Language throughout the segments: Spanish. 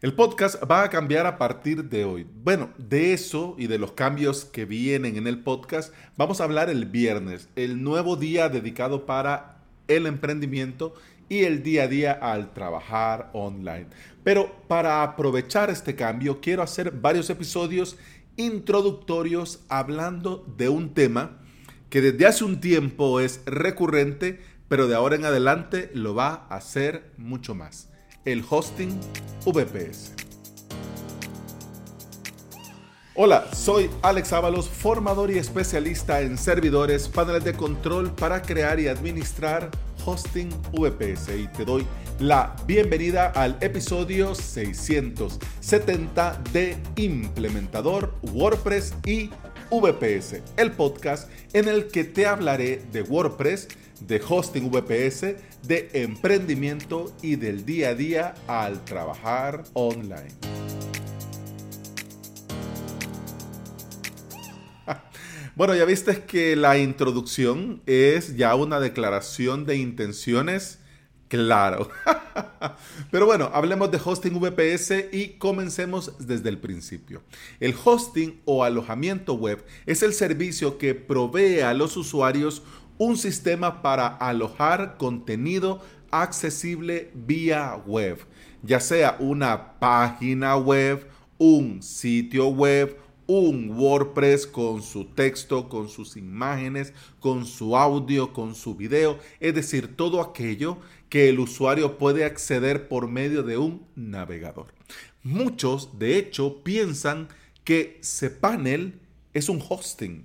El podcast va a cambiar a partir de hoy. Bueno, de eso y de los cambios que vienen en el podcast vamos a hablar el viernes, el nuevo día dedicado para el emprendimiento y el día a día al trabajar online. Pero para aprovechar este cambio quiero hacer varios episodios introductorios hablando de un tema que desde hace un tiempo es recurrente, pero de ahora en adelante lo va a hacer mucho más. El hosting VPS. Hola, soy Alex Ábalos, formador y especialista en servidores, paneles de control para crear y administrar hosting VPS y te doy la bienvenida al episodio 670 de Implementador WordPress y VPS, el podcast en el que te hablaré de WordPress, de hosting VPS, de emprendimiento y del día a día al trabajar online. Bueno, ya viste que la introducción es ya una declaración de intenciones Claro. Pero bueno, hablemos de hosting VPS y comencemos desde el principio. El hosting o alojamiento web es el servicio que provee a los usuarios un sistema para alojar contenido accesible vía web, ya sea una página web, un sitio web, un WordPress con su texto, con sus imágenes, con su audio, con su video, es decir, todo aquello que el usuario puede acceder por medio de un navegador. Muchos, de hecho, piensan que cPanel es un hosting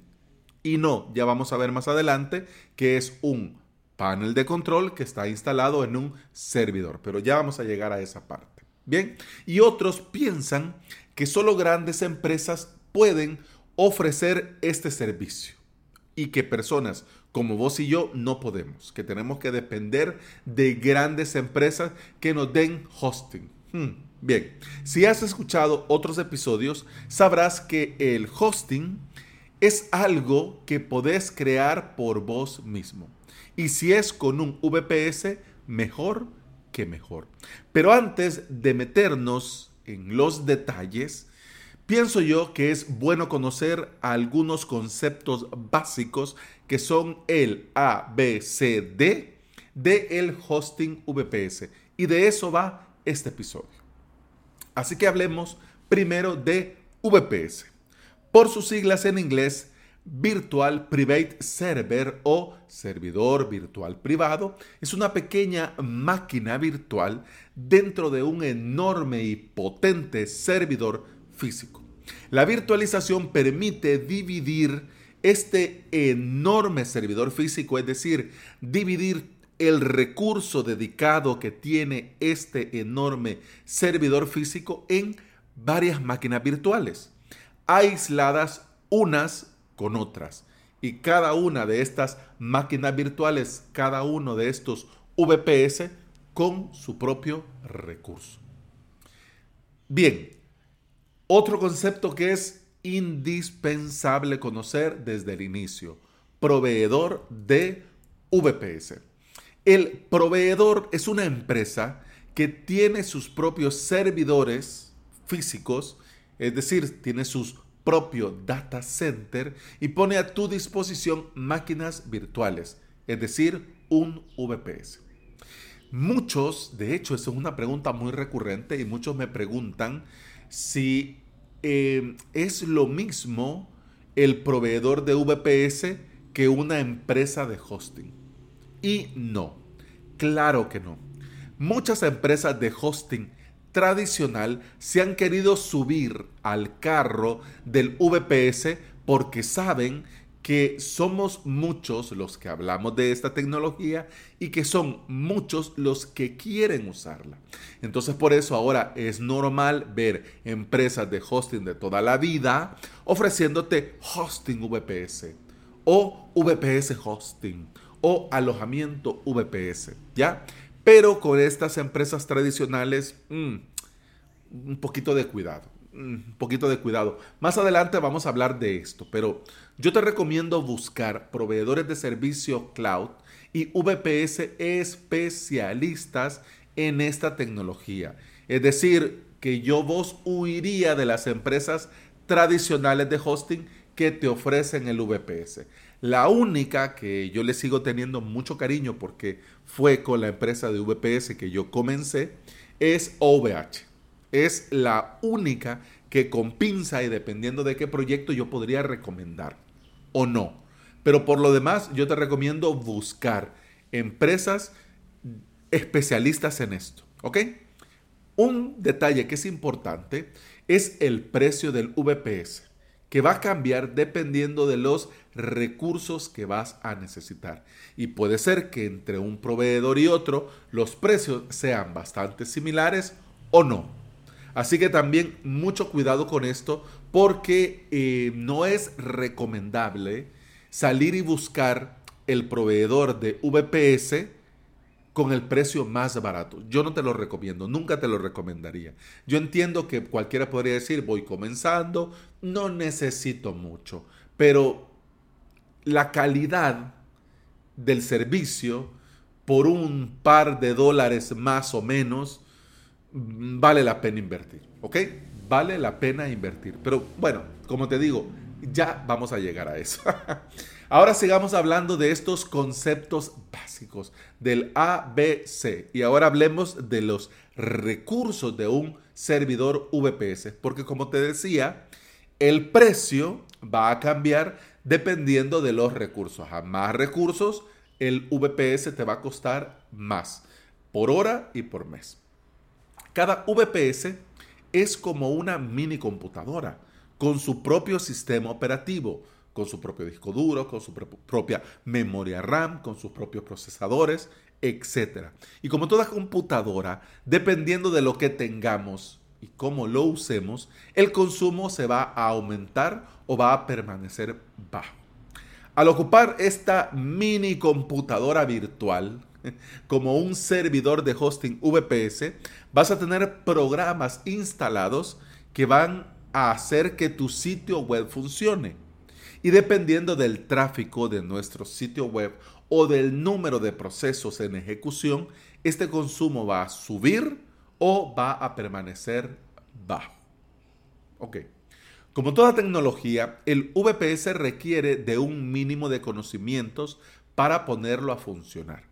y no, ya vamos a ver más adelante que es un panel de control que está instalado en un servidor, pero ya vamos a llegar a esa parte. Bien, y otros piensan que solo grandes empresas pueden ofrecer este servicio y que personas como vos y yo no podemos, que tenemos que depender de grandes empresas que nos den hosting. Hmm, bien, si has escuchado otros episodios, sabrás que el hosting es algo que podés crear por vos mismo. Y si es con un VPS, mejor que mejor. Pero antes de meternos en los detalles, Pienso yo que es bueno conocer algunos conceptos básicos que son el ABCD de el hosting VPS y de eso va este episodio. Así que hablemos primero de VPS. Por sus siglas en inglés, Virtual Private Server o servidor virtual privado es una pequeña máquina virtual dentro de un enorme y potente servidor físico. La virtualización permite dividir este enorme servidor físico, es decir, dividir el recurso dedicado que tiene este enorme servidor físico en varias máquinas virtuales, aisladas unas con otras. Y cada una de estas máquinas virtuales, cada uno de estos VPS con su propio recurso. Bien, otro concepto que es indispensable conocer desde el inicio, proveedor de VPS. El proveedor es una empresa que tiene sus propios servidores físicos, es decir, tiene sus propio data center y pone a tu disposición máquinas virtuales, es decir, un VPS. Muchos, de hecho, eso es una pregunta muy recurrente y muchos me preguntan si eh, es lo mismo el proveedor de VPS que una empresa de hosting. Y no, claro que no. Muchas empresas de hosting tradicional se han querido subir al carro del VPS porque saben que somos muchos los que hablamos de esta tecnología y que son muchos los que quieren usarla. Entonces por eso ahora es normal ver empresas de hosting de toda la vida ofreciéndote hosting VPS o VPS hosting o alojamiento VPS, ¿ya? Pero con estas empresas tradicionales, mm, un poquito de cuidado un poquito de cuidado. Más adelante vamos a hablar de esto, pero yo te recomiendo buscar proveedores de servicio cloud y VPS especialistas en esta tecnología. Es decir, que yo vos huiría de las empresas tradicionales de hosting que te ofrecen el VPS. La única que yo le sigo teniendo mucho cariño porque fue con la empresa de VPS que yo comencé es OVH. Es la única que con pinza y dependiendo de qué proyecto yo podría recomendar o no. Pero por lo demás yo te recomiendo buscar empresas especialistas en esto. ¿Ok? Un detalle que es importante es el precio del VPS que va a cambiar dependiendo de los recursos que vas a necesitar. Y puede ser que entre un proveedor y otro los precios sean bastante similares o no. Así que también mucho cuidado con esto porque eh, no es recomendable salir y buscar el proveedor de VPS con el precio más barato. Yo no te lo recomiendo, nunca te lo recomendaría. Yo entiendo que cualquiera podría decir, voy comenzando, no necesito mucho, pero la calidad del servicio por un par de dólares más o menos mm, vale la pena invertir, ¿ok? Vale la pena invertir. Pero bueno, como te digo, ya vamos a llegar a eso. Ahora sigamos hablando de estos conceptos básicos del ABC y ahora hablemos de los recursos de un servidor VPS, porque como te decía, el precio va a cambiar dependiendo de los recursos. A más recursos, el VPS te va a costar más por hora y por mes. Cada VPS es como una mini computadora con su propio sistema operativo, con su propio disco duro, con su propia memoria RAM, con sus propios procesadores, etc. Y como toda computadora, dependiendo de lo que tengamos y cómo lo usemos, el consumo se va a aumentar o va a permanecer bajo. Al ocupar esta mini computadora virtual, como un servidor de hosting VPS, vas a tener programas instalados que van a hacer que tu sitio web funcione. Y dependiendo del tráfico de nuestro sitio web o del número de procesos en ejecución, este consumo va a subir o va a permanecer bajo. Ok. Como toda tecnología, el VPS requiere de un mínimo de conocimientos para ponerlo a funcionar.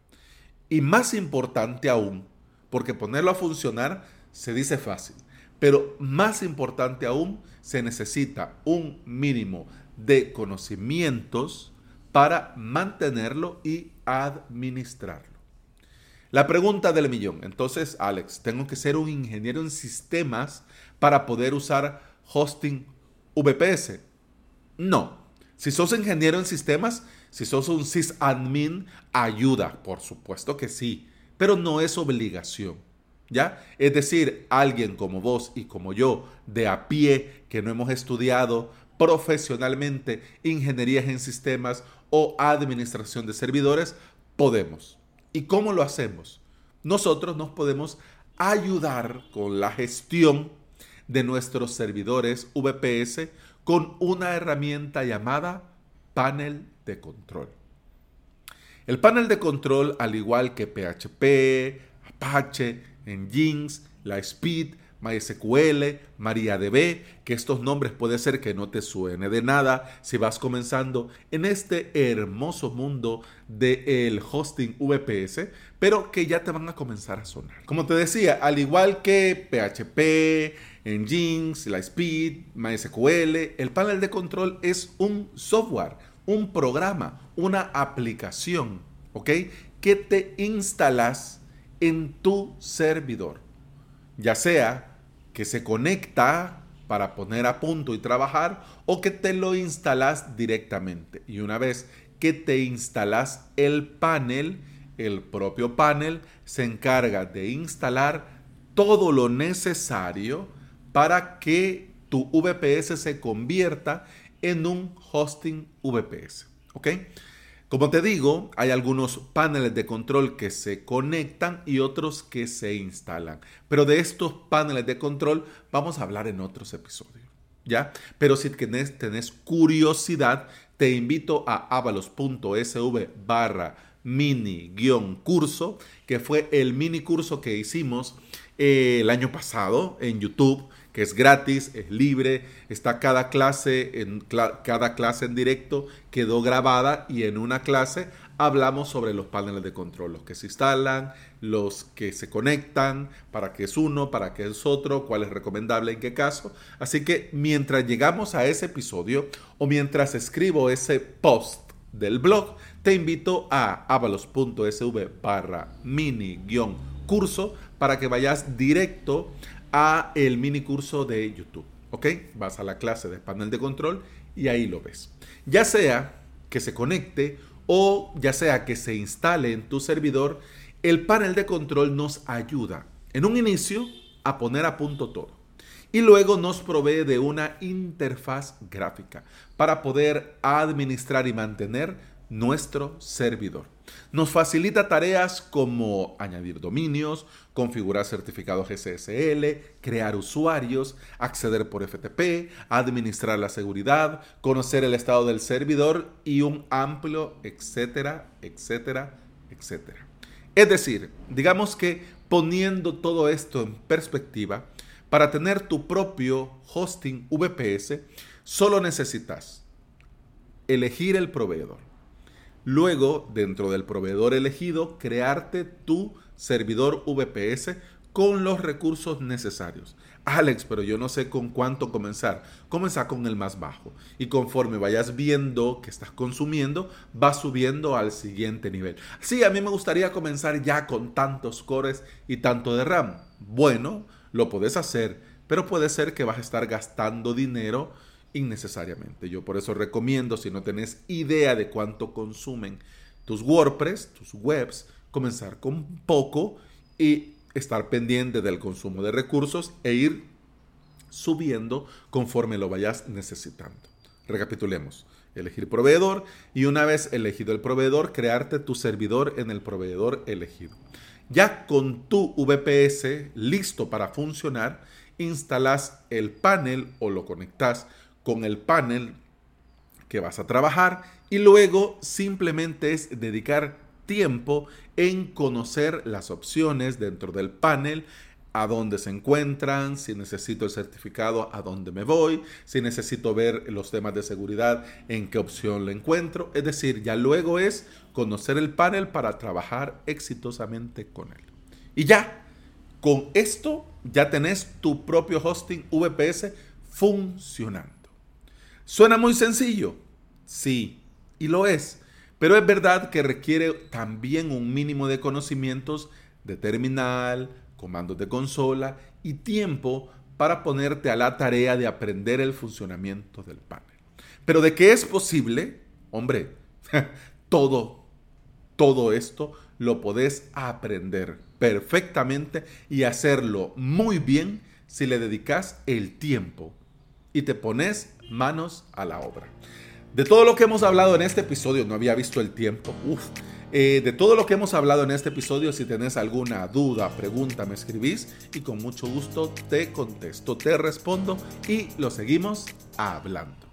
Y más importante aún, porque ponerlo a funcionar se dice fácil, pero más importante aún, se necesita un mínimo de conocimientos para mantenerlo y administrarlo. La pregunta del millón. Entonces, Alex, ¿tengo que ser un ingeniero en sistemas para poder usar hosting VPS? No. Si sos ingeniero en sistemas, si sos un sysadmin, ayuda, por supuesto que sí, pero no es obligación. ¿Ya? Es decir, alguien como vos y como yo, de a pie, que no hemos estudiado profesionalmente ingenierías en sistemas o administración de servidores, podemos. ¿Y cómo lo hacemos? Nosotros nos podemos ayudar con la gestión de nuestros servidores VPS con una herramienta llamada panel de control. El panel de control, al igual que PHP, Apache, en Jinx, la Speed, MySQL, MariaDB, que estos nombres puede ser que no te suene de nada si vas comenzando en este hermoso mundo del hosting VPS, pero que ya te van a comenzar a sonar. Como te decía, al igual que PHP, Nginx, Speed, MySQL, el panel de control es un software, un programa, una aplicación, ¿ok? Que te instalas en tu servidor. Ya sea que se conecta para poner a punto y trabajar o que te lo instalas directamente. Y una vez que te instalas el panel, el propio panel se encarga de instalar todo lo necesario para que tu VPS se convierta en un hosting VPS. ¿Ok? Como te digo, hay algunos paneles de control que se conectan y otros que se instalan. Pero de estos paneles de control vamos a hablar en otros episodios. ¿Ya? Pero si tenés, tenés curiosidad, te invito a avalos.sv barra mini-curso, que fue el mini curso que hicimos eh, el año pasado en YouTube, que es gratis, es libre, está cada clase en cada clase en directo quedó grabada y en una clase hablamos sobre los paneles de control, los que se instalan, los que se conectan, para qué es uno, para qué es otro, cuál es recomendable, en qué caso. Así que mientras llegamos a ese episodio o mientras escribo ese post del blog, te invito a avalos.sv barra mini-curso para que vayas directo a el mini curso de YouTube. ¿Ok? Vas a la clase de panel de control y ahí lo ves. Ya sea que se conecte o ya sea que se instale en tu servidor, el panel de control nos ayuda en un inicio a poner a punto todo. Y luego nos provee de una interfaz gráfica para poder administrar y mantener nuestro servidor. Nos facilita tareas como añadir dominios, configurar certificados SSL, crear usuarios, acceder por FTP, administrar la seguridad, conocer el estado del servidor y un amplio etcétera, etcétera, etcétera. Es decir, digamos que poniendo todo esto en perspectiva, para tener tu propio hosting VPS, solo necesitas elegir el proveedor. Luego, dentro del proveedor elegido, crearte tu servidor VPS con los recursos necesarios. Alex, pero yo no sé con cuánto comenzar. Comienza con el más bajo. Y conforme vayas viendo que estás consumiendo, va subiendo al siguiente nivel. Sí, a mí me gustaría comenzar ya con tantos cores y tanto de RAM. Bueno, lo puedes hacer, pero puede ser que vas a estar gastando dinero innecesariamente. Yo por eso recomiendo, si no tenés idea de cuánto consumen tus WordPress, tus webs, comenzar con poco y estar pendiente del consumo de recursos e ir subiendo conforme lo vayas necesitando. Recapitulemos. Elegir proveedor y una vez elegido el proveedor, crearte tu servidor en el proveedor elegido. Ya con tu VPS listo para funcionar, instalas el panel o lo conectas con el panel que vas a trabajar y luego simplemente es dedicar tiempo en conocer las opciones dentro del panel, a dónde se encuentran, si necesito el certificado, a dónde me voy, si necesito ver los temas de seguridad, en qué opción lo encuentro. Es decir, ya luego es conocer el panel para trabajar exitosamente con él. Y ya, con esto ya tenés tu propio hosting VPS funcionando. ¿Suena muy sencillo? Sí, y lo es. Pero es verdad que requiere también un mínimo de conocimientos de terminal, comandos de consola y tiempo para ponerte a la tarea de aprender el funcionamiento del panel. Pero de qué es posible, hombre, todo, todo esto lo podés aprender perfectamente y hacerlo muy bien si le dedicas el tiempo y te pones manos a la obra. De todo lo que hemos hablado en este episodio, no había visto el tiempo, eh, de todo lo que hemos hablado en este episodio, si tenés alguna duda, pregunta, me escribís y con mucho gusto te contesto, te respondo y lo seguimos hablando.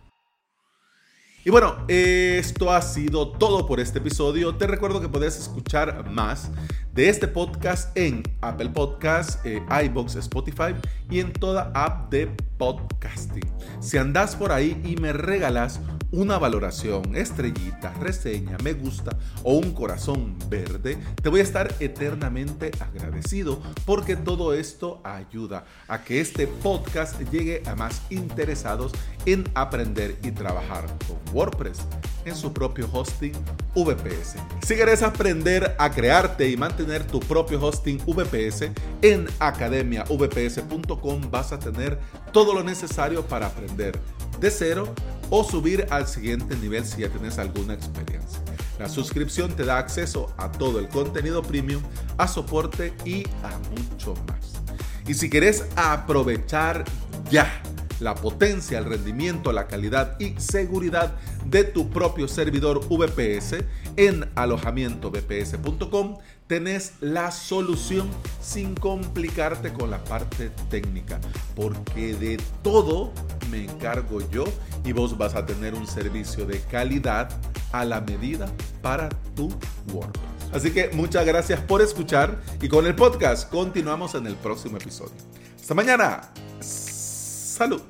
Y bueno, esto ha sido todo por este episodio. Te recuerdo que puedes escuchar más de este podcast en Apple Podcasts, eh, iBox, Spotify y en toda app de podcasting. Si andas por ahí y me regalas una valoración, estrellita, reseña, me gusta o un corazón verde, te voy a estar eternamente agradecido porque todo esto ayuda a que este podcast llegue a más interesados en aprender y trabajar con WordPress en su propio hosting VPS. Si quieres aprender a crearte y mantener tu propio hosting VPS, en academiavps.com vas a tener todo lo necesario para aprender de cero o subir al siguiente nivel si ya tienes alguna experiencia. La suscripción te da acceso a todo el contenido premium, a soporte y a mucho más. Y si quieres aprovechar ya la potencia, el rendimiento, la calidad y seguridad de tu propio servidor VPS en alojamientovps.com, tenés la solución sin complicarte con la parte técnica, porque de todo me encargo yo y vos vas a tener un servicio de calidad a la medida para tu WordPress. Así que muchas gracias por escuchar y con el podcast continuamos en el próximo episodio. Hasta mañana. Salud.